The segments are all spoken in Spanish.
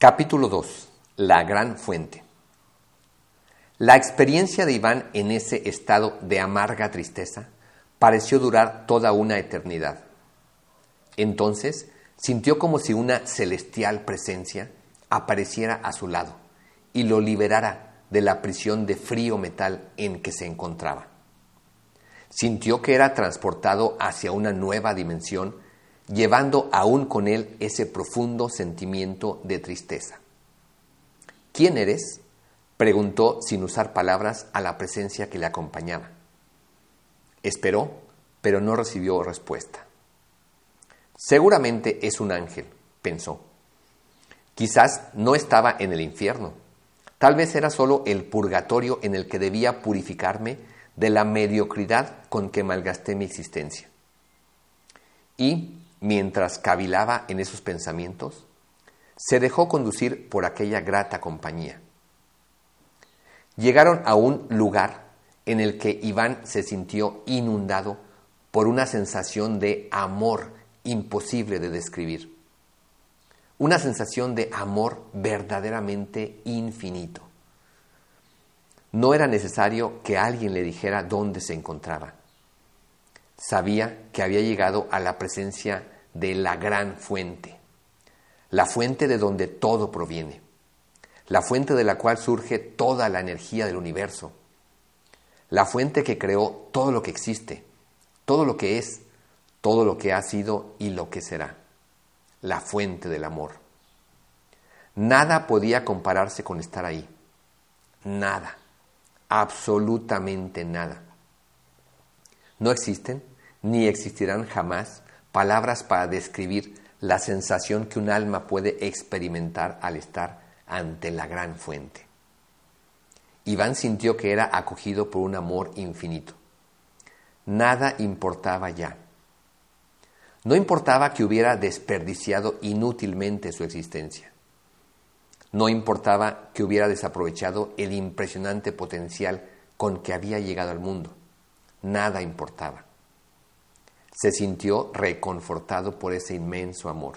Capítulo 2. La gran fuente. La experiencia de Iván en ese estado de amarga tristeza pareció durar toda una eternidad. Entonces sintió como si una celestial presencia apareciera a su lado y lo liberara de la prisión de frío metal en que se encontraba. Sintió que era transportado hacia una nueva dimensión, llevando aún con él ese profundo sentimiento de tristeza. ¿Quién eres? preguntó sin usar palabras a la presencia que le acompañaba. Esperó, pero no recibió respuesta. Seguramente es un ángel, pensó. Quizás no estaba en el infierno. Tal vez era solo el purgatorio en el que debía purificarme de la mediocridad con que malgasté mi existencia. Y, mientras cavilaba en esos pensamientos, se dejó conducir por aquella grata compañía. Llegaron a un lugar en el que Iván se sintió inundado por una sensación de amor imposible de describir. Una sensación de amor verdaderamente infinito. No era necesario que alguien le dijera dónde se encontraba. Sabía que había llegado a la presencia de la gran fuente, la fuente de donde todo proviene, la fuente de la cual surge toda la energía del universo, la fuente que creó todo lo que existe, todo lo que es, todo lo que ha sido y lo que será, la fuente del amor. Nada podía compararse con estar ahí, nada, absolutamente nada. No existen ni existirán jamás palabras para describir la sensación que un alma puede experimentar al estar ante la gran fuente. Iván sintió que era acogido por un amor infinito. Nada importaba ya. No importaba que hubiera desperdiciado inútilmente su existencia. No importaba que hubiera desaprovechado el impresionante potencial con que había llegado al mundo. Nada importaba. Se sintió reconfortado por ese inmenso amor.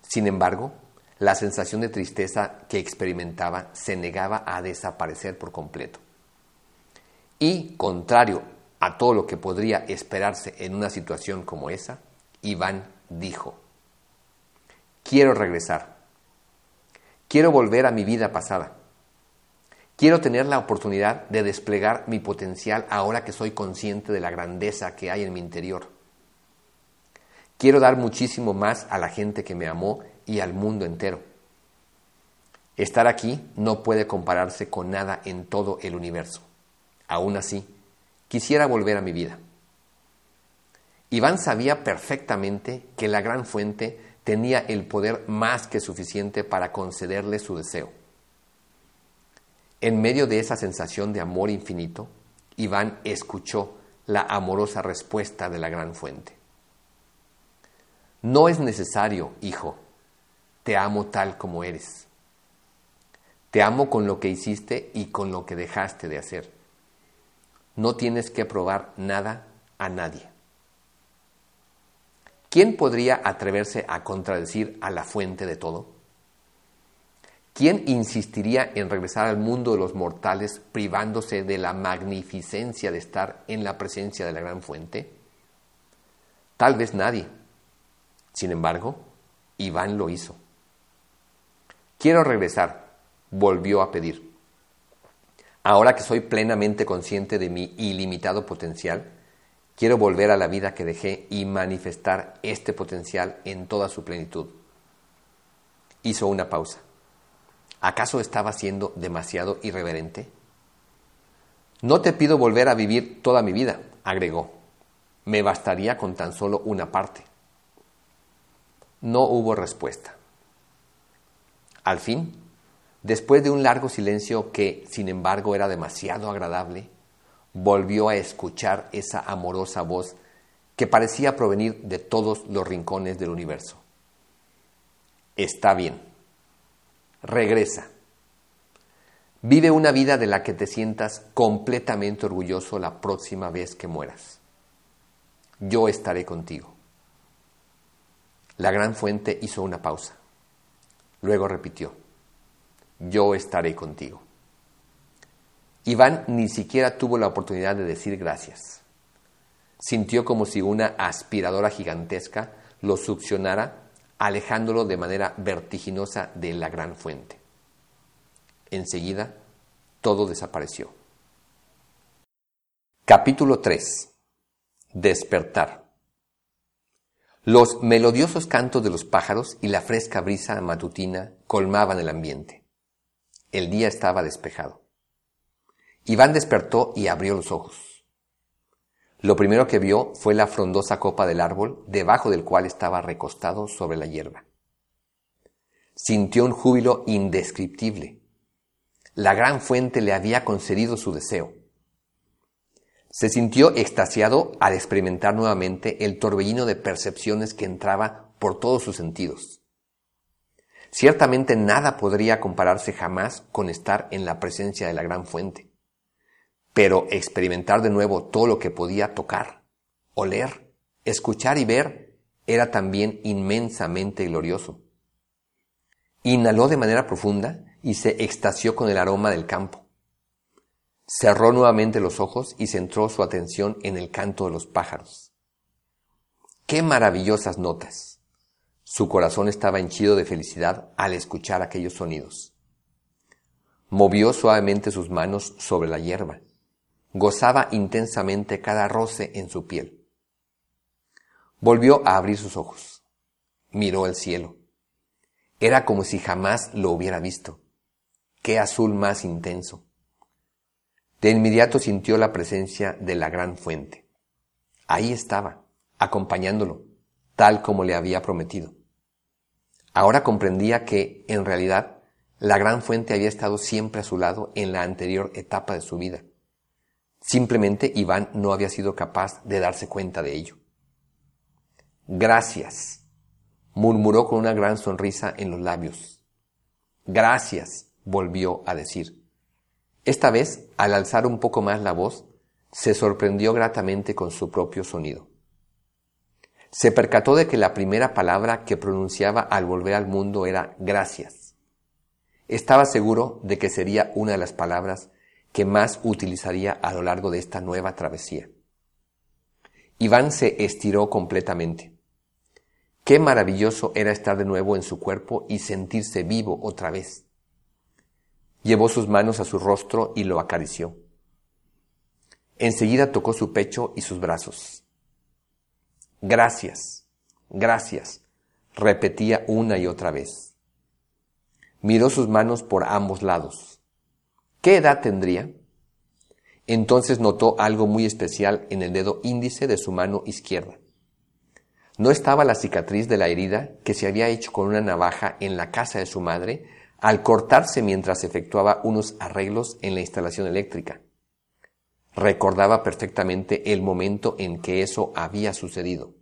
Sin embargo, la sensación de tristeza que experimentaba se negaba a desaparecer por completo. Y, contrario a todo lo que podría esperarse en una situación como esa, Iván dijo, quiero regresar, quiero volver a mi vida pasada, quiero tener la oportunidad de desplegar mi potencial ahora que soy consciente de la grandeza que hay en mi interior. Quiero dar muchísimo más a la gente que me amó y al mundo entero. Estar aquí no puede compararse con nada en todo el universo. Aún así, quisiera volver a mi vida. Iván sabía perfectamente que la gran fuente tenía el poder más que suficiente para concederle su deseo. En medio de esa sensación de amor infinito, Iván escuchó la amorosa respuesta de la gran fuente. No es necesario, hijo, te amo tal como eres. Te amo con lo que hiciste y con lo que dejaste de hacer. No tienes que probar nada a nadie. ¿Quién podría atreverse a contradecir a la fuente de todo? ¿Quién insistiría en regresar al mundo de los mortales privándose de la magnificencia de estar en la presencia de la gran fuente? Tal vez nadie. Sin embargo, Iván lo hizo. Quiero regresar, volvió a pedir. Ahora que soy plenamente consciente de mi ilimitado potencial, quiero volver a la vida que dejé y manifestar este potencial en toda su plenitud. Hizo una pausa. ¿Acaso estaba siendo demasiado irreverente? No te pido volver a vivir toda mi vida, agregó. Me bastaría con tan solo una parte. No hubo respuesta. Al fin, Después de un largo silencio que, sin embargo, era demasiado agradable, volvió a escuchar esa amorosa voz que parecía provenir de todos los rincones del universo. Está bien. Regresa. Vive una vida de la que te sientas completamente orgulloso la próxima vez que mueras. Yo estaré contigo. La gran fuente hizo una pausa. Luego repitió, yo estaré contigo. Iván ni siquiera tuvo la oportunidad de decir gracias. Sintió como si una aspiradora gigantesca lo succionara, alejándolo de manera vertiginosa de la gran fuente. Enseguida, todo desapareció. Capítulo 3. Despertar. Los melodiosos cantos de los pájaros y la fresca brisa matutina colmaban el ambiente. El día estaba despejado. Iván despertó y abrió los ojos. Lo primero que vio fue la frondosa copa del árbol, debajo del cual estaba recostado sobre la hierba. Sintió un júbilo indescriptible. La gran fuente le había concedido su deseo. Se sintió extasiado al experimentar nuevamente el torbellino de percepciones que entraba por todos sus sentidos. Ciertamente nada podría compararse jamás con estar en la presencia de la gran fuente pero experimentar de nuevo todo lo que podía tocar, oler, escuchar y ver era también inmensamente glorioso. Inhaló de manera profunda y se extasió con el aroma del campo. Cerró nuevamente los ojos y centró su atención en el canto de los pájaros. ¡Qué maravillosas notas! Su corazón estaba henchido de felicidad al escuchar aquellos sonidos. Movió suavemente sus manos sobre la hierba Gozaba intensamente cada roce en su piel. Volvió a abrir sus ojos. Miró el cielo. Era como si jamás lo hubiera visto. Qué azul más intenso. De inmediato sintió la presencia de la gran fuente. Ahí estaba, acompañándolo, tal como le había prometido. Ahora comprendía que, en realidad, la gran fuente había estado siempre a su lado en la anterior etapa de su vida Simplemente Iván no había sido capaz de darse cuenta de ello. Gracias, murmuró con una gran sonrisa en los labios. Gracias, volvió a decir. Esta vez, al alzar un poco más la voz, se sorprendió gratamente con su propio sonido. Se percató de que la primera palabra que pronunciaba al volver al mundo era gracias. Estaba seguro de que sería una de las palabras que más utilizaría a lo largo de esta nueva travesía. Iván se estiró completamente. Qué maravilloso era estar de nuevo en su cuerpo y sentirse vivo otra vez. Llevó sus manos a su rostro y lo acarició. Enseguida tocó su pecho y sus brazos. Gracias, gracias, repetía una y otra vez. Miró sus manos por ambos lados. ¿Qué edad tendría? Entonces notó algo muy especial en el dedo índice de su mano izquierda. No estaba la cicatriz de la herida que se había hecho con una navaja en la casa de su madre al cortarse mientras efectuaba unos arreglos en la instalación eléctrica. Recordaba perfectamente el momento en que eso había sucedido.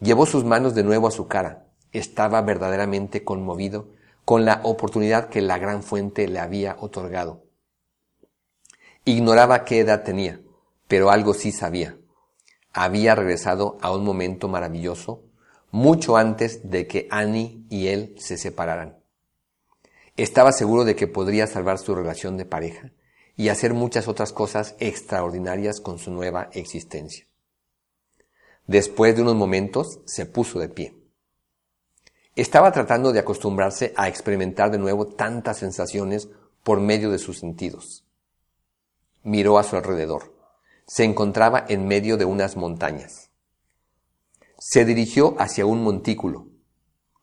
Llevó sus manos de nuevo a su cara. Estaba verdaderamente conmovido con la oportunidad que la gran fuente le había otorgado. Ignoraba qué edad tenía, pero algo sí sabía. Había regresado a un momento maravilloso mucho antes de que Annie y él se separaran. Estaba seguro de que podría salvar su relación de pareja y hacer muchas otras cosas extraordinarias con su nueva existencia. Después de unos momentos se puso de pie. Estaba tratando de acostumbrarse a experimentar de nuevo tantas sensaciones por medio de sus sentidos. Miró a su alrededor. Se encontraba en medio de unas montañas. Se dirigió hacia un montículo.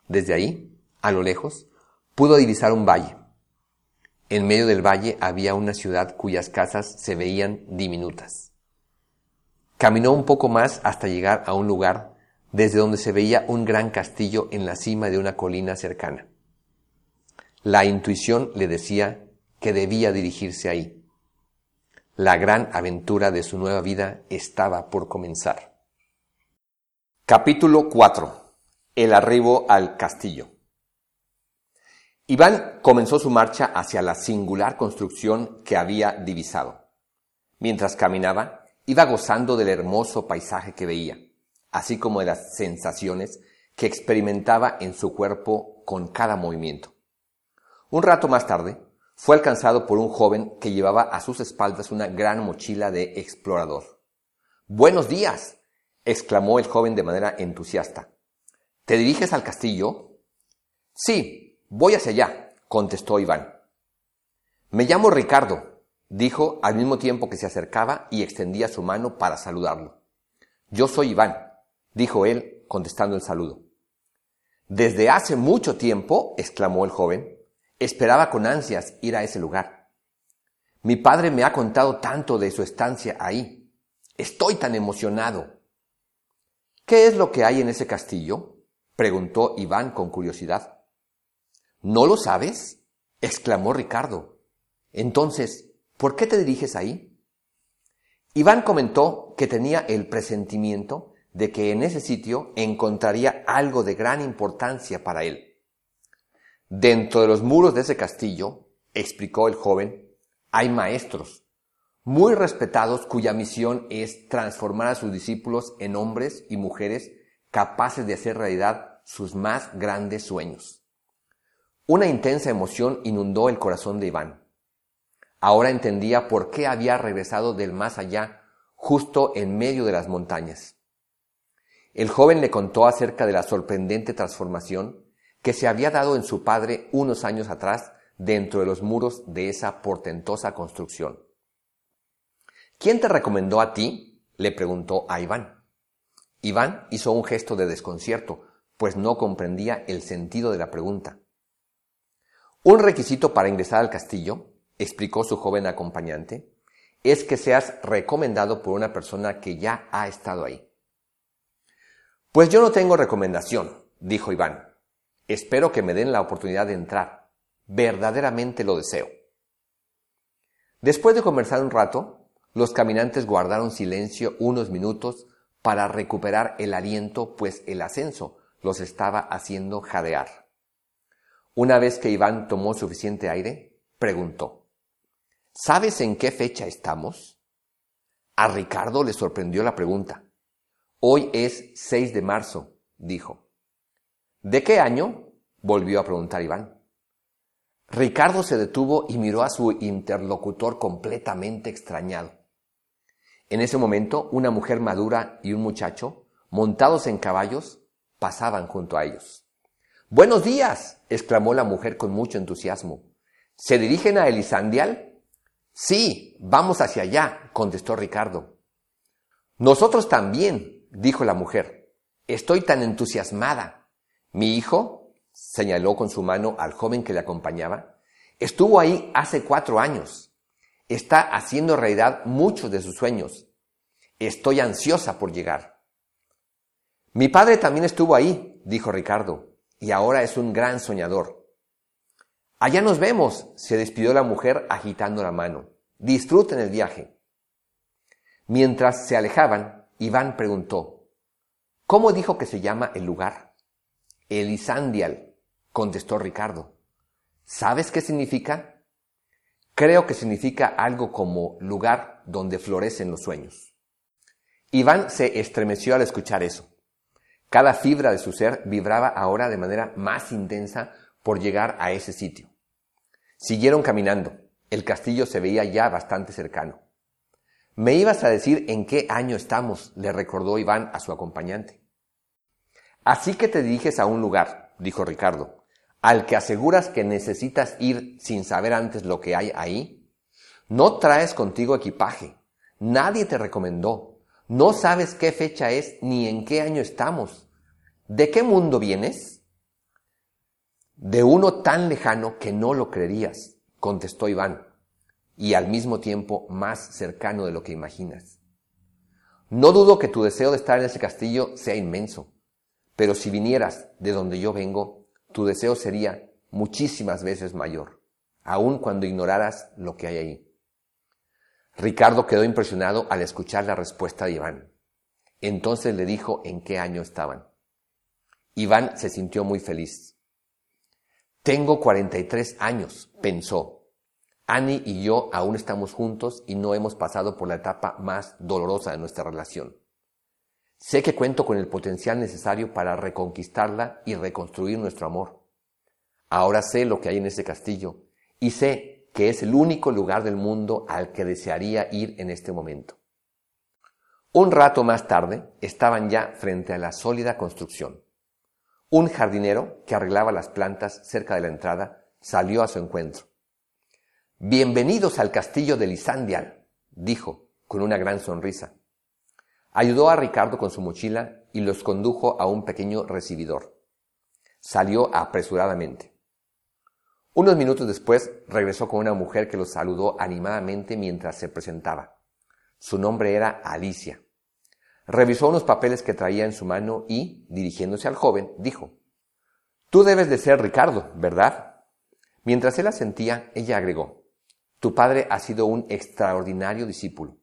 Desde ahí, a lo lejos, pudo divisar un valle. En medio del valle había una ciudad cuyas casas se veían diminutas. Caminó un poco más hasta llegar a un lugar desde donde se veía un gran castillo en la cima de una colina cercana. La intuición le decía que debía dirigirse ahí. La gran aventura de su nueva vida estaba por comenzar. Capítulo 4. El arribo al castillo. Iván comenzó su marcha hacia la singular construcción que había divisado. Mientras caminaba, iba gozando del hermoso paisaje que veía así como de las sensaciones que experimentaba en su cuerpo con cada movimiento. Un rato más tarde, fue alcanzado por un joven que llevaba a sus espaldas una gran mochila de explorador. Buenos días, exclamó el joven de manera entusiasta. ¿Te diriges al castillo? Sí, voy hacia allá, contestó Iván. Me llamo Ricardo, dijo al mismo tiempo que se acercaba y extendía su mano para saludarlo. Yo soy Iván, dijo él, contestando el saludo. Desde hace mucho tiempo, exclamó el joven, esperaba con ansias ir a ese lugar. Mi padre me ha contado tanto de su estancia ahí. Estoy tan emocionado. ¿Qué es lo que hay en ese castillo? preguntó Iván con curiosidad. ¿No lo sabes? exclamó Ricardo. Entonces, ¿por qué te diriges ahí? Iván comentó que tenía el presentimiento de que en ese sitio encontraría algo de gran importancia para él. Dentro de los muros de ese castillo, explicó el joven, hay maestros, muy respetados cuya misión es transformar a sus discípulos en hombres y mujeres capaces de hacer realidad sus más grandes sueños. Una intensa emoción inundó el corazón de Iván. Ahora entendía por qué había regresado del más allá, justo en medio de las montañas. El joven le contó acerca de la sorprendente transformación que se había dado en su padre unos años atrás dentro de los muros de esa portentosa construcción. ¿Quién te recomendó a ti? le preguntó a Iván. Iván hizo un gesto de desconcierto, pues no comprendía el sentido de la pregunta. Un requisito para ingresar al castillo, explicó su joven acompañante, es que seas recomendado por una persona que ya ha estado ahí. Pues yo no tengo recomendación, dijo Iván. Espero que me den la oportunidad de entrar. Verdaderamente lo deseo. Después de conversar un rato, los caminantes guardaron silencio unos minutos para recuperar el aliento, pues el ascenso los estaba haciendo jadear. Una vez que Iván tomó suficiente aire, preguntó, ¿Sabes en qué fecha estamos? A Ricardo le sorprendió la pregunta. Hoy es 6 de marzo, dijo. ¿De qué año? volvió a preguntar Iván. Ricardo se detuvo y miró a su interlocutor completamente extrañado. En ese momento, una mujer madura y un muchacho, montados en caballos, pasaban junto a ellos. Buenos días, exclamó la mujer con mucho entusiasmo. ¿Se dirigen a Elisandial? Sí, vamos hacia allá, contestó Ricardo. Nosotros también, dijo la mujer. Estoy tan entusiasmada. Mi hijo, señaló con su mano al joven que le acompañaba, estuvo ahí hace cuatro años está haciendo realidad muchos de sus sueños. Estoy ansiosa por llegar. Mi padre también estuvo ahí, dijo Ricardo, y ahora es un gran soñador. Allá nos vemos, se despidió la mujer agitando la mano. Disfruten el viaje. Mientras se alejaban, Iván preguntó, ¿Cómo dijo que se llama el lugar? Elisandial, contestó Ricardo. ¿Sabes qué significa? Creo que significa algo como lugar donde florecen los sueños. Iván se estremeció al escuchar eso. Cada fibra de su ser vibraba ahora de manera más intensa por llegar a ese sitio. Siguieron caminando. El castillo se veía ya bastante cercano. Me ibas a decir en qué año estamos, le recordó Iván a su acompañante. Así que te diriges a un lugar, dijo Ricardo, al que aseguras que necesitas ir sin saber antes lo que hay ahí? No traes contigo equipaje. Nadie te recomendó. No sabes qué fecha es ni en qué año estamos. ¿De qué mundo vienes? De uno tan lejano que no lo creerías, contestó Iván, y al mismo tiempo más cercano de lo que imaginas. No dudo que tu deseo de estar en ese castillo sea inmenso, pero si vinieras de donde yo vengo, tu deseo sería muchísimas veces mayor, aun cuando ignoraras lo que hay ahí. Ricardo quedó impresionado al escuchar la respuesta de Iván. Entonces le dijo en qué año estaban. Iván se sintió muy feliz. Tengo 43 años, pensó. Annie y yo aún estamos juntos y no hemos pasado por la etapa más dolorosa de nuestra relación. Sé que cuento con el potencial necesario para reconquistarla y reconstruir nuestro amor. Ahora sé lo que hay en ese castillo y sé que es el único lugar del mundo al que desearía ir en este momento. Un rato más tarde estaban ya frente a la sólida construcción. Un jardinero que arreglaba las plantas cerca de la entrada salió a su encuentro. Bienvenidos al castillo de Lisandial, dijo con una gran sonrisa. Ayudó a Ricardo con su mochila y los condujo a un pequeño recibidor. Salió apresuradamente. Unos minutos después regresó con una mujer que los saludó animadamente mientras se presentaba. Su nombre era Alicia. Revisó unos papeles que traía en su mano y, dirigiéndose al joven, dijo, Tú debes de ser Ricardo, ¿verdad? Mientras él asentía, ella agregó, Tu padre ha sido un extraordinario discípulo.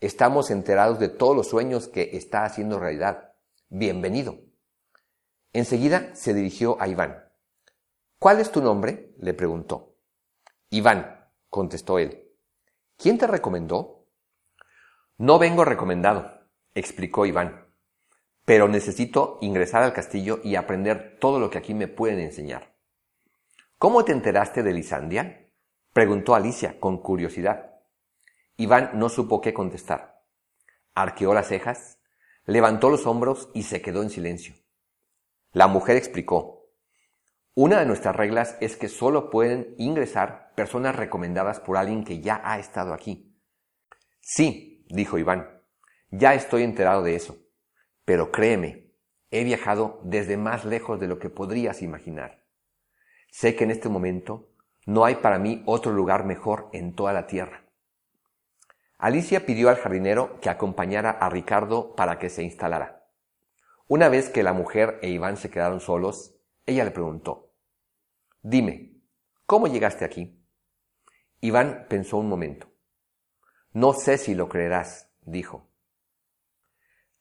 Estamos enterados de todos los sueños que está haciendo realidad. Bienvenido. Enseguida se dirigió a Iván. ¿Cuál es tu nombre? le preguntó. Iván, contestó él. ¿Quién te recomendó? No vengo recomendado, explicó Iván, pero necesito ingresar al castillo y aprender todo lo que aquí me pueden enseñar. ¿Cómo te enteraste de Lisandia? Preguntó Alicia con curiosidad. Iván no supo qué contestar. Arqueó las cejas, levantó los hombros y se quedó en silencio. La mujer explicó, una de nuestras reglas es que solo pueden ingresar personas recomendadas por alguien que ya ha estado aquí. Sí, dijo Iván, ya estoy enterado de eso. Pero créeme, he viajado desde más lejos de lo que podrías imaginar. Sé que en este momento no hay para mí otro lugar mejor en toda la tierra. Alicia pidió al jardinero que acompañara a Ricardo para que se instalara. Una vez que la mujer e Iván se quedaron solos, ella le preguntó, Dime, ¿cómo llegaste aquí? Iván pensó un momento. No sé si lo creerás, dijo.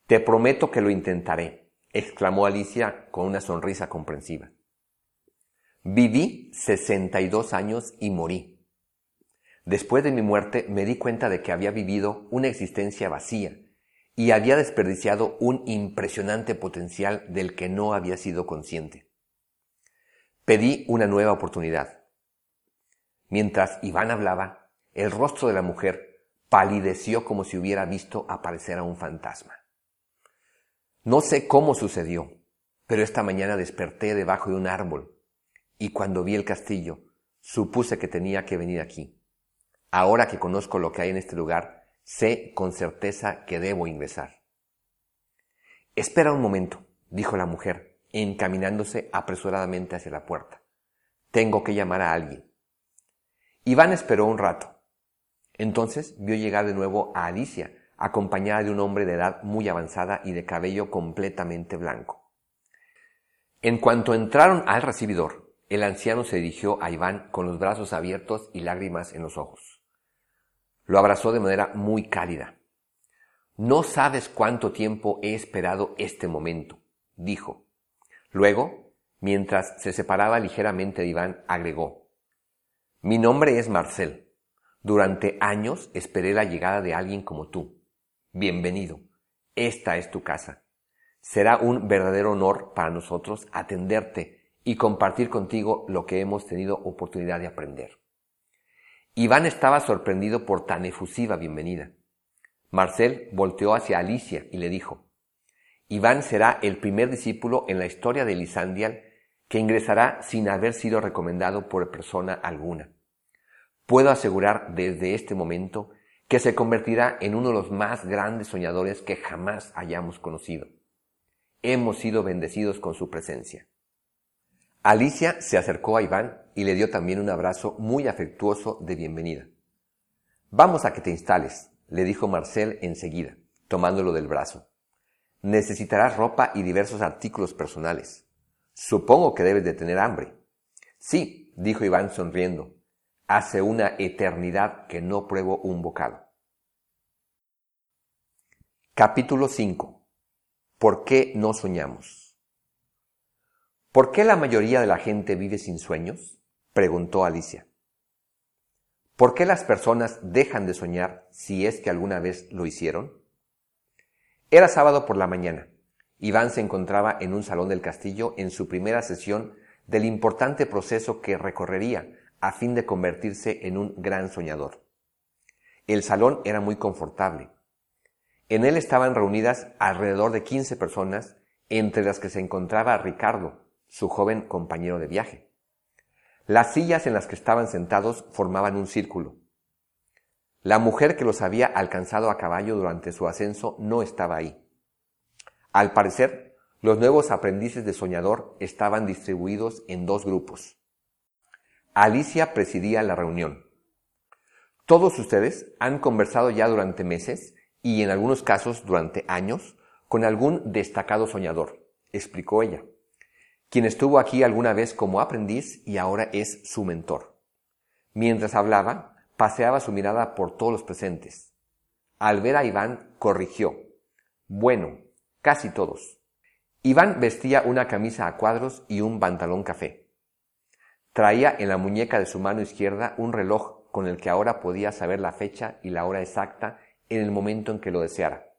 Te prometo que lo intentaré, exclamó Alicia con una sonrisa comprensiva. Viví 62 años y morí. Después de mi muerte me di cuenta de que había vivido una existencia vacía y había desperdiciado un impresionante potencial del que no había sido consciente. Pedí una nueva oportunidad. Mientras Iván hablaba, el rostro de la mujer palideció como si hubiera visto aparecer a un fantasma. No sé cómo sucedió, pero esta mañana desperté debajo de un árbol y cuando vi el castillo supuse que tenía que venir aquí. Ahora que conozco lo que hay en este lugar, sé con certeza que debo ingresar. Espera un momento, dijo la mujer, encaminándose apresuradamente hacia la puerta. Tengo que llamar a alguien. Iván esperó un rato. Entonces vio llegar de nuevo a Alicia, acompañada de un hombre de edad muy avanzada y de cabello completamente blanco. En cuanto entraron al recibidor, el anciano se dirigió a Iván con los brazos abiertos y lágrimas en los ojos. Lo abrazó de manera muy cálida. No sabes cuánto tiempo he esperado este momento, dijo, Luego, mientras se separaba ligeramente de Iván, agregó, Mi nombre es Marcel. Durante años esperé la llegada de alguien como tú. Bienvenido. Esta es tu casa. Será un verdadero honor para nosotros atenderte y compartir contigo lo que hemos tenido oportunidad de aprender. Iván estaba sorprendido por tan efusiva bienvenida. Marcel volteó hacia Alicia y le dijo, Iván será el primer discípulo en la historia de Lisandial que ingresará sin haber sido recomendado por persona alguna. Puedo asegurar desde este momento que se convertirá en uno de los más grandes soñadores que jamás hayamos conocido. Hemos sido bendecidos con su presencia. Alicia se acercó a Iván y le dio también un abrazo muy afectuoso de bienvenida. Vamos a que te instales, le dijo Marcel enseguida, tomándolo del brazo. Necesitarás ropa y diversos artículos personales. Supongo que debes de tener hambre. Sí, dijo Iván sonriendo. Hace una eternidad que no pruebo un bocado. Capítulo 5. ¿Por qué no soñamos? ¿Por qué la mayoría de la gente vive sin sueños? preguntó Alicia. ¿Por qué las personas dejan de soñar si es que alguna vez lo hicieron? Era sábado por la mañana. Iván se encontraba en un salón del castillo en su primera sesión del importante proceso que recorrería a fin de convertirse en un gran soñador. El salón era muy confortable. En él estaban reunidas alrededor de 15 personas, entre las que se encontraba Ricardo, su joven compañero de viaje. Las sillas en las que estaban sentados formaban un círculo. La mujer que los había alcanzado a caballo durante su ascenso no estaba ahí. Al parecer, los nuevos aprendices de soñador estaban distribuidos en dos grupos. Alicia presidía la reunión. Todos ustedes han conversado ya durante meses y en algunos casos durante años con algún destacado soñador, explicó ella, quien estuvo aquí alguna vez como aprendiz y ahora es su mentor. Mientras hablaba, paseaba su mirada por todos los presentes. Al ver a Iván, corrigió. Bueno, casi todos. Iván vestía una camisa a cuadros y un pantalón café. Traía en la muñeca de su mano izquierda un reloj con el que ahora podía saber la fecha y la hora exacta en el momento en que lo deseara.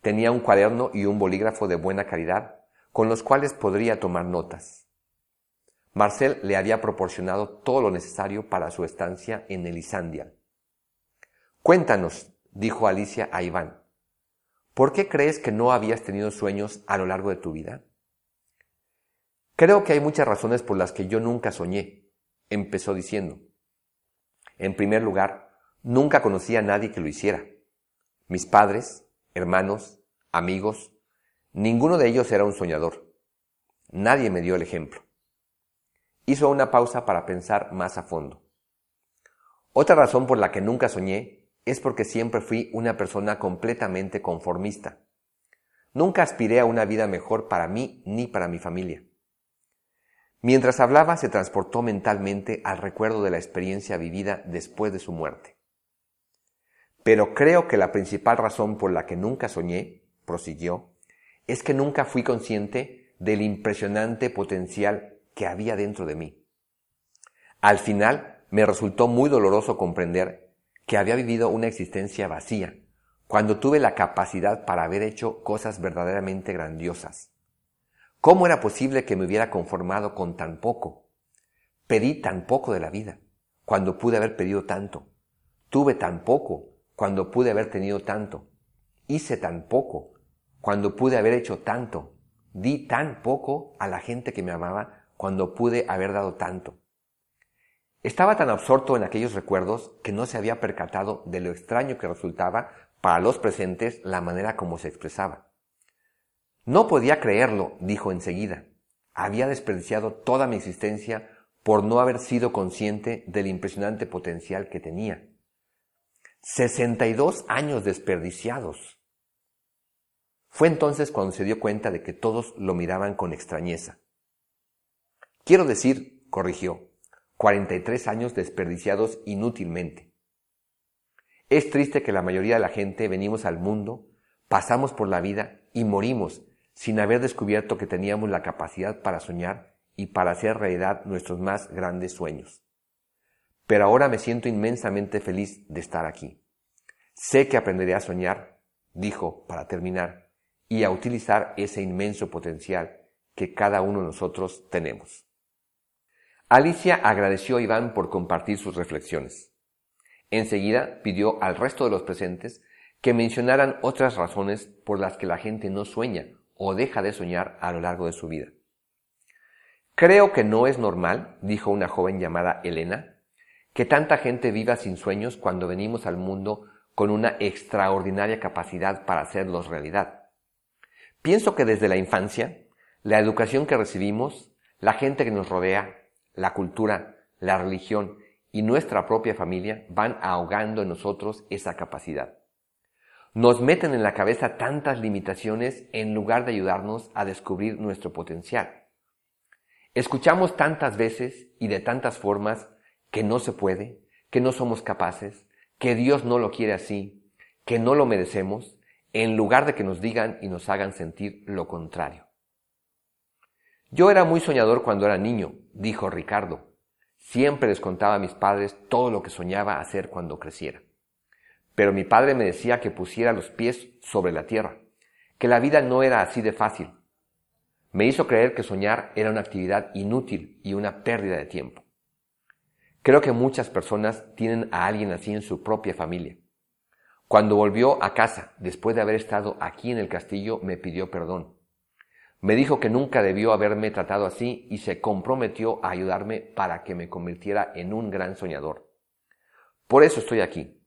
Tenía un cuaderno y un bolígrafo de buena calidad con los cuales podría tomar notas. Marcel le había proporcionado todo lo necesario para su estancia en Elisandia. Cuéntanos, dijo Alicia a Iván, ¿por qué crees que no habías tenido sueños a lo largo de tu vida? Creo que hay muchas razones por las que yo nunca soñé, empezó diciendo. En primer lugar, nunca conocí a nadie que lo hiciera. Mis padres, hermanos, amigos, ninguno de ellos era un soñador. Nadie me dio el ejemplo. Hizo una pausa para pensar más a fondo. Otra razón por la que nunca soñé es porque siempre fui una persona completamente conformista. Nunca aspiré a una vida mejor para mí ni para mi familia. Mientras hablaba se transportó mentalmente al recuerdo de la experiencia vivida después de su muerte. Pero creo que la principal razón por la que nunca soñé, prosiguió, es que nunca fui consciente del impresionante potencial que había dentro de mí. Al final me resultó muy doloroso comprender que había vivido una existencia vacía, cuando tuve la capacidad para haber hecho cosas verdaderamente grandiosas. ¿Cómo era posible que me hubiera conformado con tan poco? Pedí tan poco de la vida, cuando pude haber pedido tanto. Tuve tan poco, cuando pude haber tenido tanto. Hice tan poco, cuando pude haber hecho tanto. Di tan poco a la gente que me amaba cuando pude haber dado tanto. Estaba tan absorto en aquellos recuerdos que no se había percatado de lo extraño que resultaba para los presentes la manera como se expresaba. No podía creerlo, dijo enseguida. Había desperdiciado toda mi existencia por no haber sido consciente del impresionante potencial que tenía. Sesenta y dos años desperdiciados. Fue entonces cuando se dio cuenta de que todos lo miraban con extrañeza. Quiero decir, corrigió, 43 años desperdiciados inútilmente. Es triste que la mayoría de la gente venimos al mundo, pasamos por la vida y morimos sin haber descubierto que teníamos la capacidad para soñar y para hacer realidad nuestros más grandes sueños. Pero ahora me siento inmensamente feliz de estar aquí. Sé que aprenderé a soñar, dijo para terminar, y a utilizar ese inmenso potencial que cada uno de nosotros tenemos. Alicia agradeció a Iván por compartir sus reflexiones. Enseguida pidió al resto de los presentes que mencionaran otras razones por las que la gente no sueña o deja de soñar a lo largo de su vida. Creo que no es normal, dijo una joven llamada Elena, que tanta gente viva sin sueños cuando venimos al mundo con una extraordinaria capacidad para hacerlos realidad. Pienso que desde la infancia, la educación que recibimos, la gente que nos rodea, la cultura, la religión y nuestra propia familia van ahogando en nosotros esa capacidad. Nos meten en la cabeza tantas limitaciones en lugar de ayudarnos a descubrir nuestro potencial. Escuchamos tantas veces y de tantas formas que no se puede, que no somos capaces, que Dios no lo quiere así, que no lo merecemos, en lugar de que nos digan y nos hagan sentir lo contrario. Yo era muy soñador cuando era niño, dijo Ricardo. Siempre les contaba a mis padres todo lo que soñaba hacer cuando creciera. pero mi padre me decía que pusiera los pies sobre la tierra, que la vida no era así de fácil. Me hizo creer que soñar era una actividad inútil y una pérdida de tiempo. Creo que muchas personas tienen a alguien así en su propia familia. Cuando volvió a casa, después de haber estado aquí en el castillo, me pidió perdón. Me dijo que nunca debió haberme tratado así y se comprometió a ayudarme para que me convirtiera en un gran soñador. Por eso estoy aquí.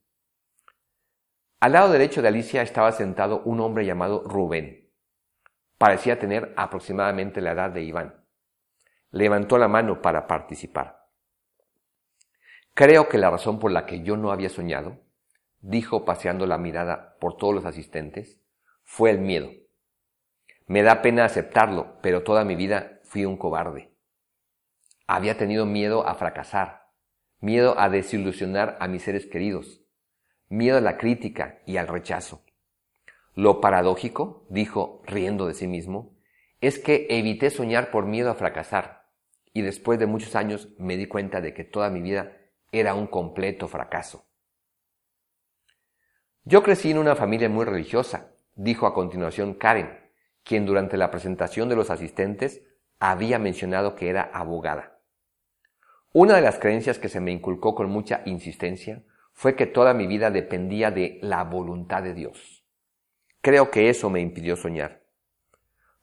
Al lado derecho de Alicia estaba sentado un hombre llamado Rubén. Parecía tener aproximadamente la edad de Iván. Levantó la mano para participar. Creo que la razón por la que yo no había soñado, dijo paseando la mirada por todos los asistentes, fue el miedo. Me da pena aceptarlo, pero toda mi vida fui un cobarde. Había tenido miedo a fracasar, miedo a desilusionar a mis seres queridos, miedo a la crítica y al rechazo. Lo paradójico, dijo, riendo de sí mismo, es que evité soñar por miedo a fracasar, y después de muchos años me di cuenta de que toda mi vida era un completo fracaso. Yo crecí en una familia muy religiosa, dijo a continuación Karen, quien durante la presentación de los asistentes había mencionado que era abogada. Una de las creencias que se me inculcó con mucha insistencia fue que toda mi vida dependía de la voluntad de Dios. Creo que eso me impidió soñar.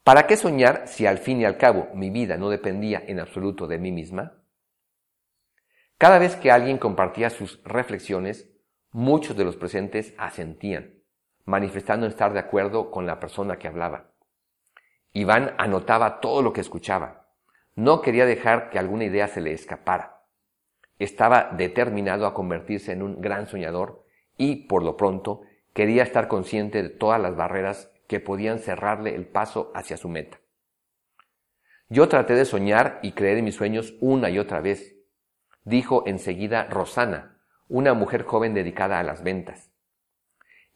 ¿Para qué soñar si al fin y al cabo mi vida no dependía en absoluto de mí misma? Cada vez que alguien compartía sus reflexiones, muchos de los presentes asentían, manifestando estar de acuerdo con la persona que hablaba. Iván anotaba todo lo que escuchaba. No quería dejar que alguna idea se le escapara. Estaba determinado a convertirse en un gran soñador y, por lo pronto, quería estar consciente de todas las barreras que podían cerrarle el paso hacia su meta. Yo traté de soñar y creer en mis sueños una y otra vez, dijo enseguida Rosana, una mujer joven dedicada a las ventas.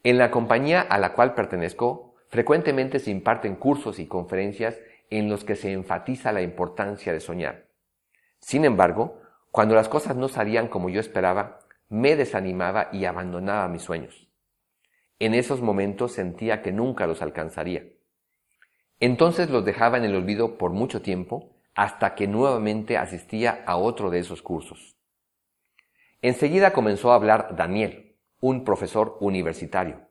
En la compañía a la cual pertenezco, Frecuentemente se imparten cursos y conferencias en los que se enfatiza la importancia de soñar. Sin embargo, cuando las cosas no salían como yo esperaba, me desanimaba y abandonaba mis sueños. En esos momentos sentía que nunca los alcanzaría. Entonces los dejaba en el olvido por mucho tiempo hasta que nuevamente asistía a otro de esos cursos. Enseguida comenzó a hablar Daniel, un profesor universitario.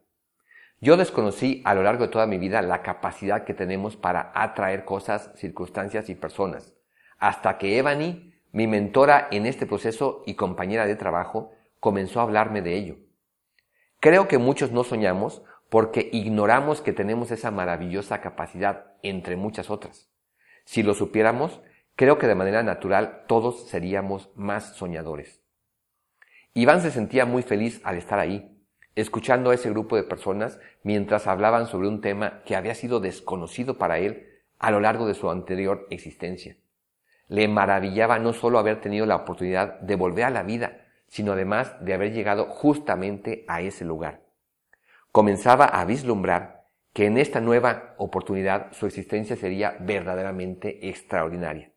Yo desconocí a lo largo de toda mi vida la capacidad que tenemos para atraer cosas, circunstancias y personas, hasta que Evany, mi mentora en este proceso y compañera de trabajo, comenzó a hablarme de ello. Creo que muchos no soñamos porque ignoramos que tenemos esa maravillosa capacidad, entre muchas otras. Si lo supiéramos, creo que de manera natural todos seríamos más soñadores. Iván se sentía muy feliz al estar ahí, escuchando a ese grupo de personas mientras hablaban sobre un tema que había sido desconocido para él a lo largo de su anterior existencia. Le maravillaba no solo haber tenido la oportunidad de volver a la vida, sino además de haber llegado justamente a ese lugar. Comenzaba a vislumbrar que en esta nueva oportunidad su existencia sería verdaderamente extraordinaria.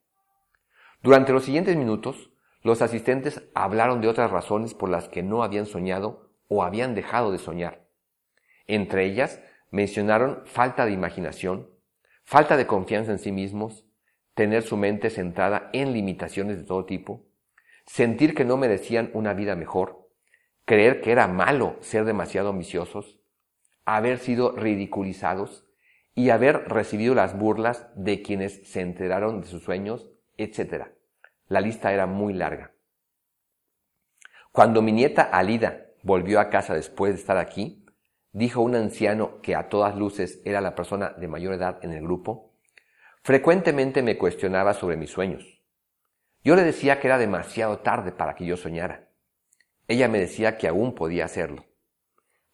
Durante los siguientes minutos, los asistentes hablaron de otras razones por las que no habían soñado o habían dejado de soñar. Entre ellas mencionaron falta de imaginación, falta de confianza en sí mismos, tener su mente centrada en limitaciones de todo tipo, sentir que no merecían una vida mejor, creer que era malo ser demasiado ambiciosos, haber sido ridiculizados y haber recibido las burlas de quienes se enteraron de sus sueños, etc. La lista era muy larga. Cuando mi nieta Alida volvió a casa después de estar aquí, dijo un anciano que a todas luces era la persona de mayor edad en el grupo, frecuentemente me cuestionaba sobre mis sueños. Yo le decía que era demasiado tarde para que yo soñara. Ella me decía que aún podía hacerlo.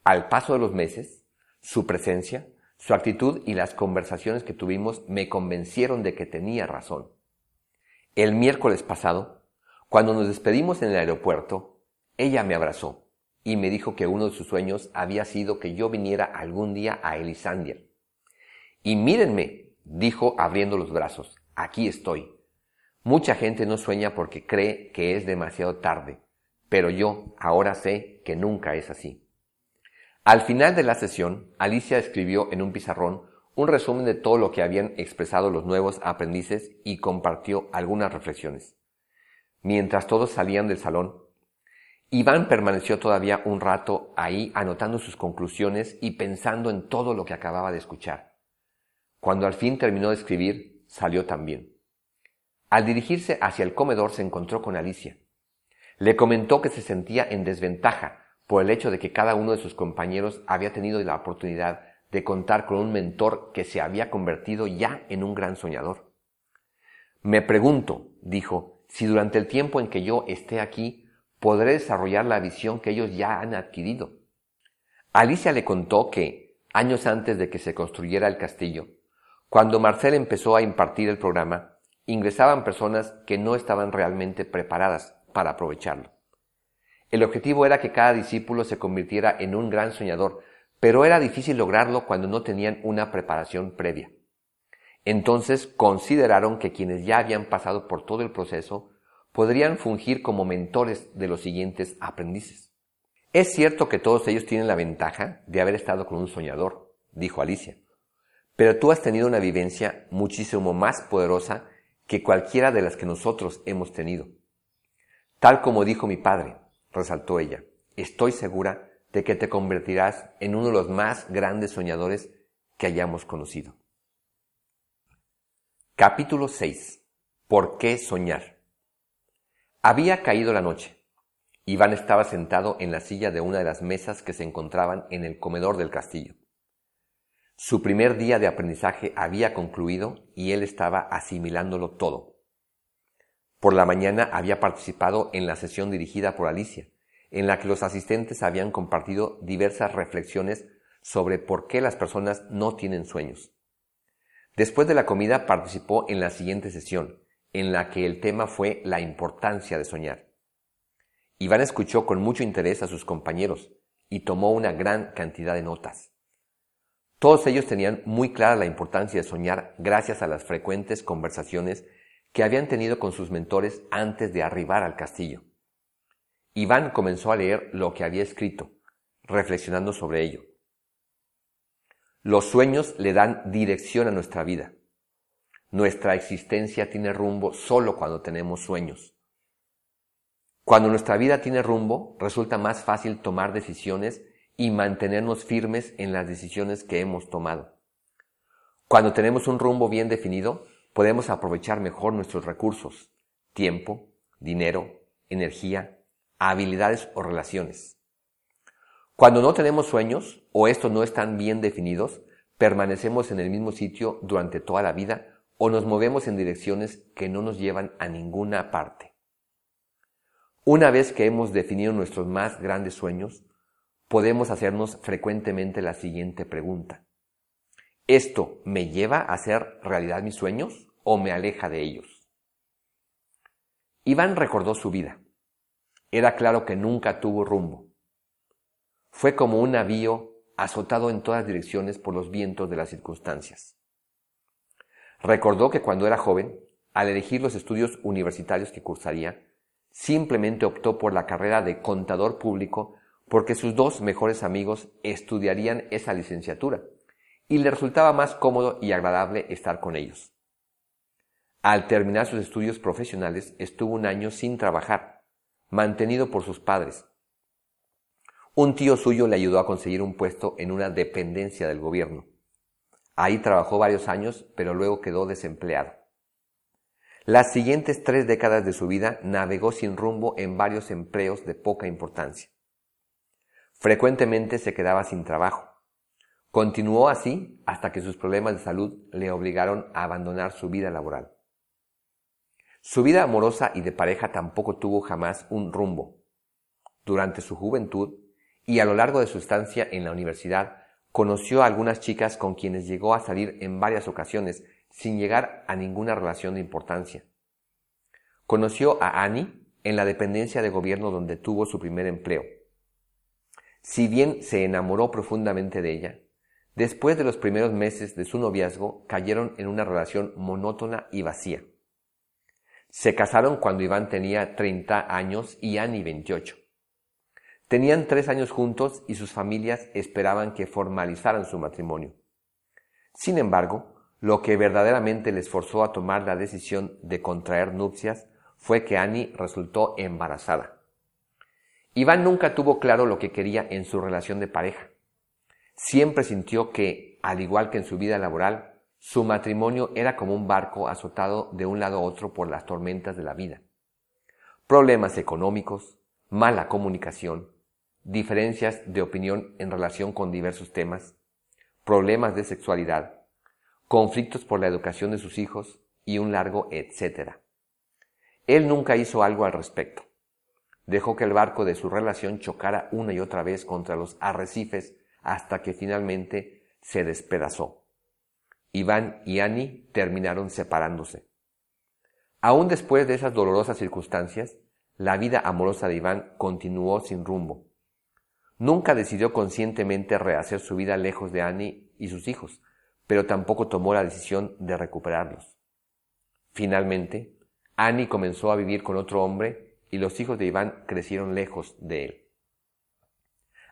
Al paso de los meses, su presencia, su actitud y las conversaciones que tuvimos me convencieron de que tenía razón. El miércoles pasado, cuando nos despedimos en el aeropuerto, ella me abrazó y me dijo que uno de sus sueños había sido que yo viniera algún día a Elisandia. Y mírenme, dijo abriendo los brazos, aquí estoy. Mucha gente no sueña porque cree que es demasiado tarde, pero yo ahora sé que nunca es así. Al final de la sesión, Alicia escribió en un pizarrón un resumen de todo lo que habían expresado los nuevos aprendices y compartió algunas reflexiones. Mientras todos salían del salón, Iván permaneció todavía un rato ahí anotando sus conclusiones y pensando en todo lo que acababa de escuchar. Cuando al fin terminó de escribir, salió también. Al dirigirse hacia el comedor se encontró con Alicia. Le comentó que se sentía en desventaja por el hecho de que cada uno de sus compañeros había tenido la oportunidad de contar con un mentor que se había convertido ya en un gran soñador. Me pregunto, dijo, si durante el tiempo en que yo esté aquí podré desarrollar la visión que ellos ya han adquirido. Alicia le contó que, años antes de que se construyera el castillo, cuando Marcel empezó a impartir el programa, ingresaban personas que no estaban realmente preparadas para aprovecharlo. El objetivo era que cada discípulo se convirtiera en un gran soñador, pero era difícil lograrlo cuando no tenían una preparación previa. Entonces consideraron que quienes ya habían pasado por todo el proceso podrían fungir como mentores de los siguientes aprendices. Es cierto que todos ellos tienen la ventaja de haber estado con un soñador, dijo Alicia, pero tú has tenido una vivencia muchísimo más poderosa que cualquiera de las que nosotros hemos tenido. Tal como dijo mi padre, resaltó ella, estoy segura de que te convertirás en uno de los más grandes soñadores que hayamos conocido. Capítulo 6. ¿Por qué soñar? Había caído la noche. Iván estaba sentado en la silla de una de las mesas que se encontraban en el comedor del castillo. Su primer día de aprendizaje había concluido y él estaba asimilándolo todo. Por la mañana había participado en la sesión dirigida por Alicia, en la que los asistentes habían compartido diversas reflexiones sobre por qué las personas no tienen sueños. Después de la comida participó en la siguiente sesión, en la que el tema fue la importancia de soñar. Iván escuchó con mucho interés a sus compañeros y tomó una gran cantidad de notas. Todos ellos tenían muy clara la importancia de soñar gracias a las frecuentes conversaciones que habían tenido con sus mentores antes de arribar al castillo. Iván comenzó a leer lo que había escrito, reflexionando sobre ello. Los sueños le dan dirección a nuestra vida. Nuestra existencia tiene rumbo solo cuando tenemos sueños. Cuando nuestra vida tiene rumbo, resulta más fácil tomar decisiones y mantenernos firmes en las decisiones que hemos tomado. Cuando tenemos un rumbo bien definido, podemos aprovechar mejor nuestros recursos, tiempo, dinero, energía, habilidades o relaciones. Cuando no tenemos sueños o estos no están bien definidos, permanecemos en el mismo sitio durante toda la vida o nos movemos en direcciones que no nos llevan a ninguna parte. Una vez que hemos definido nuestros más grandes sueños, podemos hacernos frecuentemente la siguiente pregunta. ¿Esto me lleva a hacer realidad mis sueños o me aleja de ellos? Iván recordó su vida. Era claro que nunca tuvo rumbo. Fue como un navío azotado en todas direcciones por los vientos de las circunstancias. Recordó que cuando era joven, al elegir los estudios universitarios que cursaría, simplemente optó por la carrera de contador público porque sus dos mejores amigos estudiarían esa licenciatura y le resultaba más cómodo y agradable estar con ellos. Al terminar sus estudios profesionales estuvo un año sin trabajar mantenido por sus padres. Un tío suyo le ayudó a conseguir un puesto en una dependencia del gobierno. Ahí trabajó varios años, pero luego quedó desempleado. Las siguientes tres décadas de su vida navegó sin rumbo en varios empleos de poca importancia. Frecuentemente se quedaba sin trabajo. Continuó así hasta que sus problemas de salud le obligaron a abandonar su vida laboral. Su vida amorosa y de pareja tampoco tuvo jamás un rumbo. Durante su juventud y a lo largo de su estancia en la universidad, conoció a algunas chicas con quienes llegó a salir en varias ocasiones sin llegar a ninguna relación de importancia. Conoció a Annie en la dependencia de gobierno donde tuvo su primer empleo. Si bien se enamoró profundamente de ella, después de los primeros meses de su noviazgo cayeron en una relación monótona y vacía. Se casaron cuando Iván tenía 30 años y Annie 28. Tenían tres años juntos y sus familias esperaban que formalizaran su matrimonio. Sin embargo, lo que verdaderamente les forzó a tomar la decisión de contraer nupcias fue que Annie resultó embarazada. Iván nunca tuvo claro lo que quería en su relación de pareja. Siempre sintió que, al igual que en su vida laboral, su matrimonio era como un barco azotado de un lado a otro por las tormentas de la vida. Problemas económicos, mala comunicación, diferencias de opinión en relación con diversos temas, problemas de sexualidad, conflictos por la educación de sus hijos y un largo etcétera. Él nunca hizo algo al respecto. Dejó que el barco de su relación chocara una y otra vez contra los arrecifes hasta que finalmente se despedazó. Iván y Annie terminaron separándose. Aún después de esas dolorosas circunstancias, la vida amorosa de Iván continuó sin rumbo. Nunca decidió conscientemente rehacer su vida lejos de Annie y sus hijos, pero tampoco tomó la decisión de recuperarlos. Finalmente, Annie comenzó a vivir con otro hombre y los hijos de Iván crecieron lejos de él.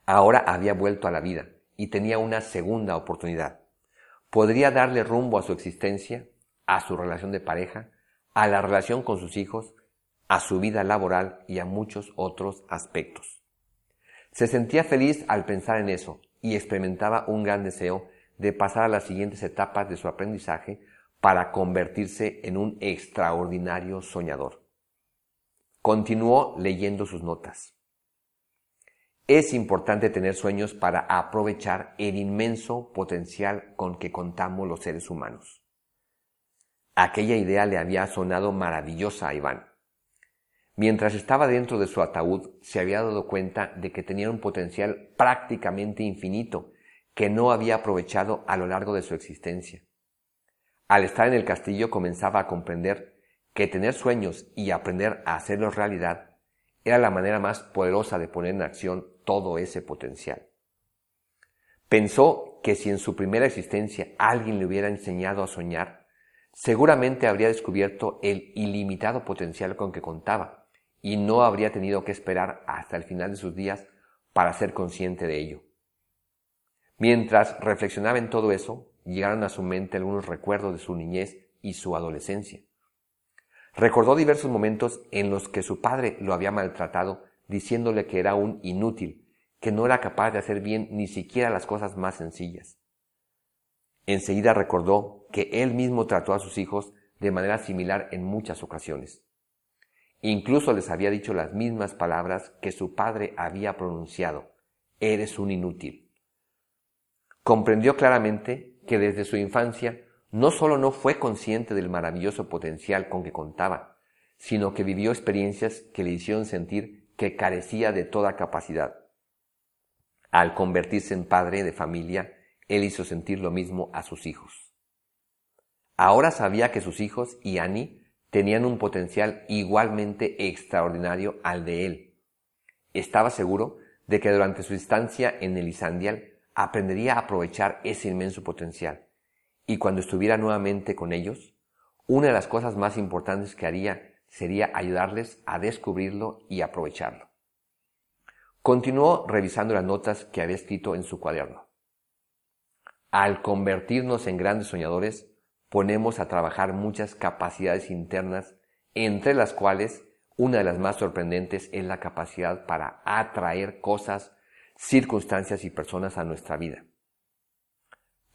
Ahora había vuelto a la vida y tenía una segunda oportunidad. Podría darle rumbo a su existencia, a su relación de pareja, a la relación con sus hijos, a su vida laboral y a muchos otros aspectos. Se sentía feliz al pensar en eso y experimentaba un gran deseo de pasar a las siguientes etapas de su aprendizaje para convertirse en un extraordinario soñador. Continuó leyendo sus notas. Es importante tener sueños para aprovechar el inmenso potencial con que contamos los seres humanos. Aquella idea le había sonado maravillosa a Iván. Mientras estaba dentro de su ataúd, se había dado cuenta de que tenía un potencial prácticamente infinito que no había aprovechado a lo largo de su existencia. Al estar en el castillo comenzaba a comprender que tener sueños y aprender a hacerlos realidad era la manera más poderosa de poner en acción todo ese potencial. Pensó que si en su primera existencia alguien le hubiera enseñado a soñar, seguramente habría descubierto el ilimitado potencial con que contaba y no habría tenido que esperar hasta el final de sus días para ser consciente de ello. Mientras reflexionaba en todo eso, llegaron a su mente algunos recuerdos de su niñez y su adolescencia. Recordó diversos momentos en los que su padre lo había maltratado diciéndole que era un inútil, que no era capaz de hacer bien ni siquiera las cosas más sencillas. Enseguida recordó que él mismo trató a sus hijos de manera similar en muchas ocasiones. Incluso les había dicho las mismas palabras que su padre había pronunciado. Eres un inútil. Comprendió claramente que desde su infancia no solo no fue consciente del maravilloso potencial con que contaba, sino que vivió experiencias que le hicieron sentir que carecía de toda capacidad. Al convertirse en padre de familia, él hizo sentir lo mismo a sus hijos. Ahora sabía que sus hijos y Annie tenían un potencial igualmente extraordinario al de él. Estaba seguro de que durante su estancia en el Isandial aprendería a aprovechar ese inmenso potencial, y cuando estuviera nuevamente con ellos, una de las cosas más importantes que haría sería ayudarles a descubrirlo y aprovecharlo. Continuó revisando las notas que había escrito en su cuaderno. Al convertirnos en grandes soñadores, ponemos a trabajar muchas capacidades internas, entre las cuales una de las más sorprendentes es la capacidad para atraer cosas, circunstancias y personas a nuestra vida.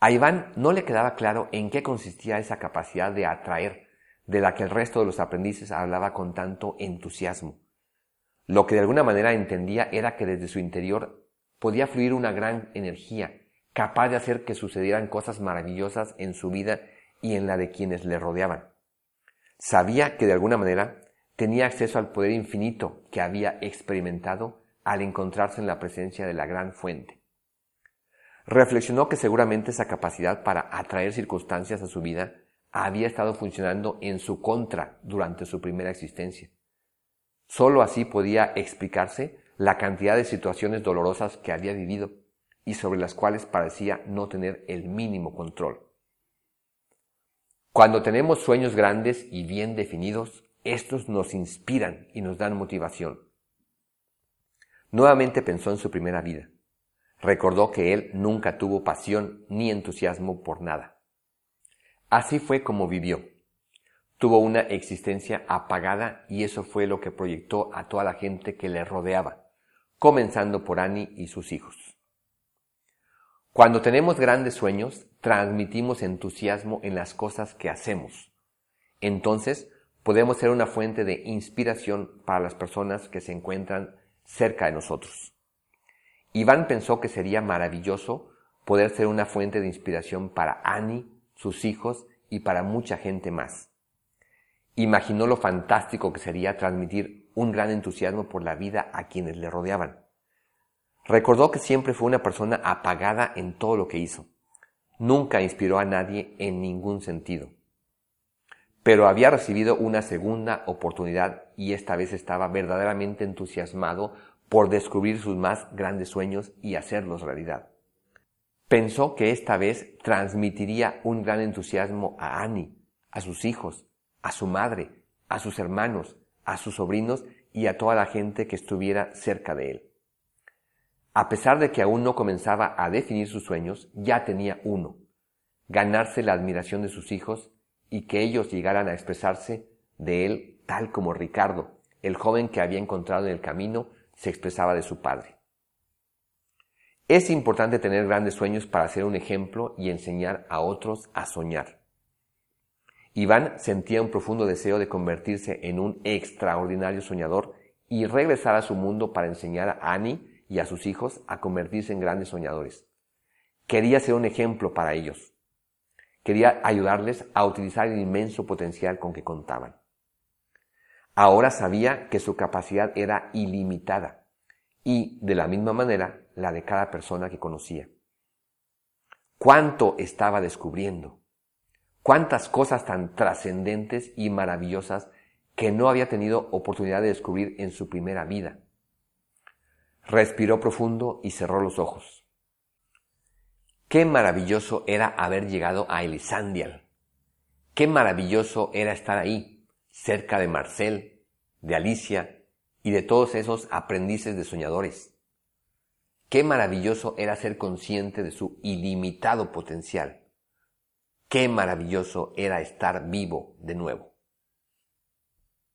A Iván no le quedaba claro en qué consistía esa capacidad de atraer, de la que el resto de los aprendices hablaba con tanto entusiasmo. Lo que de alguna manera entendía era que desde su interior podía fluir una gran energía, capaz de hacer que sucedieran cosas maravillosas en su vida y en la de quienes le rodeaban. Sabía que de alguna manera tenía acceso al poder infinito que había experimentado al encontrarse en la presencia de la gran fuente. Reflexionó que seguramente esa capacidad para atraer circunstancias a su vida había estado funcionando en su contra durante su primera existencia. Solo así podía explicarse la cantidad de situaciones dolorosas que había vivido y sobre las cuales parecía no tener el mínimo control. Cuando tenemos sueños grandes y bien definidos, estos nos inspiran y nos dan motivación. Nuevamente pensó en su primera vida. Recordó que él nunca tuvo pasión ni entusiasmo por nada. Así fue como vivió. Tuvo una existencia apagada y eso fue lo que proyectó a toda la gente que le rodeaba, comenzando por Annie y sus hijos. Cuando tenemos grandes sueños, transmitimos entusiasmo en las cosas que hacemos. Entonces, podemos ser una fuente de inspiración para las personas que se encuentran cerca de nosotros. Iván pensó que sería maravilloso poder ser una fuente de inspiración para Annie, sus hijos y para mucha gente más. Imaginó lo fantástico que sería transmitir un gran entusiasmo por la vida a quienes le rodeaban. Recordó que siempre fue una persona apagada en todo lo que hizo. Nunca inspiró a nadie en ningún sentido. Pero había recibido una segunda oportunidad y esta vez estaba verdaderamente entusiasmado por descubrir sus más grandes sueños y hacerlos realidad. Pensó que esta vez transmitiría un gran entusiasmo a Annie, a sus hijos, a su madre, a sus hermanos, a sus sobrinos y a toda la gente que estuviera cerca de él. A pesar de que aún no comenzaba a definir sus sueños, ya tenía uno, ganarse la admiración de sus hijos y que ellos llegaran a expresarse de él tal como Ricardo, el joven que había encontrado en el camino se expresaba de su padre. Es importante tener grandes sueños para ser un ejemplo y enseñar a otros a soñar. Iván sentía un profundo deseo de convertirse en un extraordinario soñador y regresar a su mundo para enseñar a Annie y a sus hijos a convertirse en grandes soñadores. Quería ser un ejemplo para ellos. Quería ayudarles a utilizar el inmenso potencial con que contaban. Ahora sabía que su capacidad era ilimitada y, de la misma manera, la de cada persona que conocía. ¿Cuánto estaba descubriendo? ¿Cuántas cosas tan trascendentes y maravillosas que no había tenido oportunidad de descubrir en su primera vida? Respiró profundo y cerró los ojos. Qué maravilloso era haber llegado a Elisandial. Qué maravilloso era estar ahí, cerca de Marcel, de Alicia y de todos esos aprendices de soñadores. Qué maravilloso era ser consciente de su ilimitado potencial. Qué maravilloso era estar vivo de nuevo.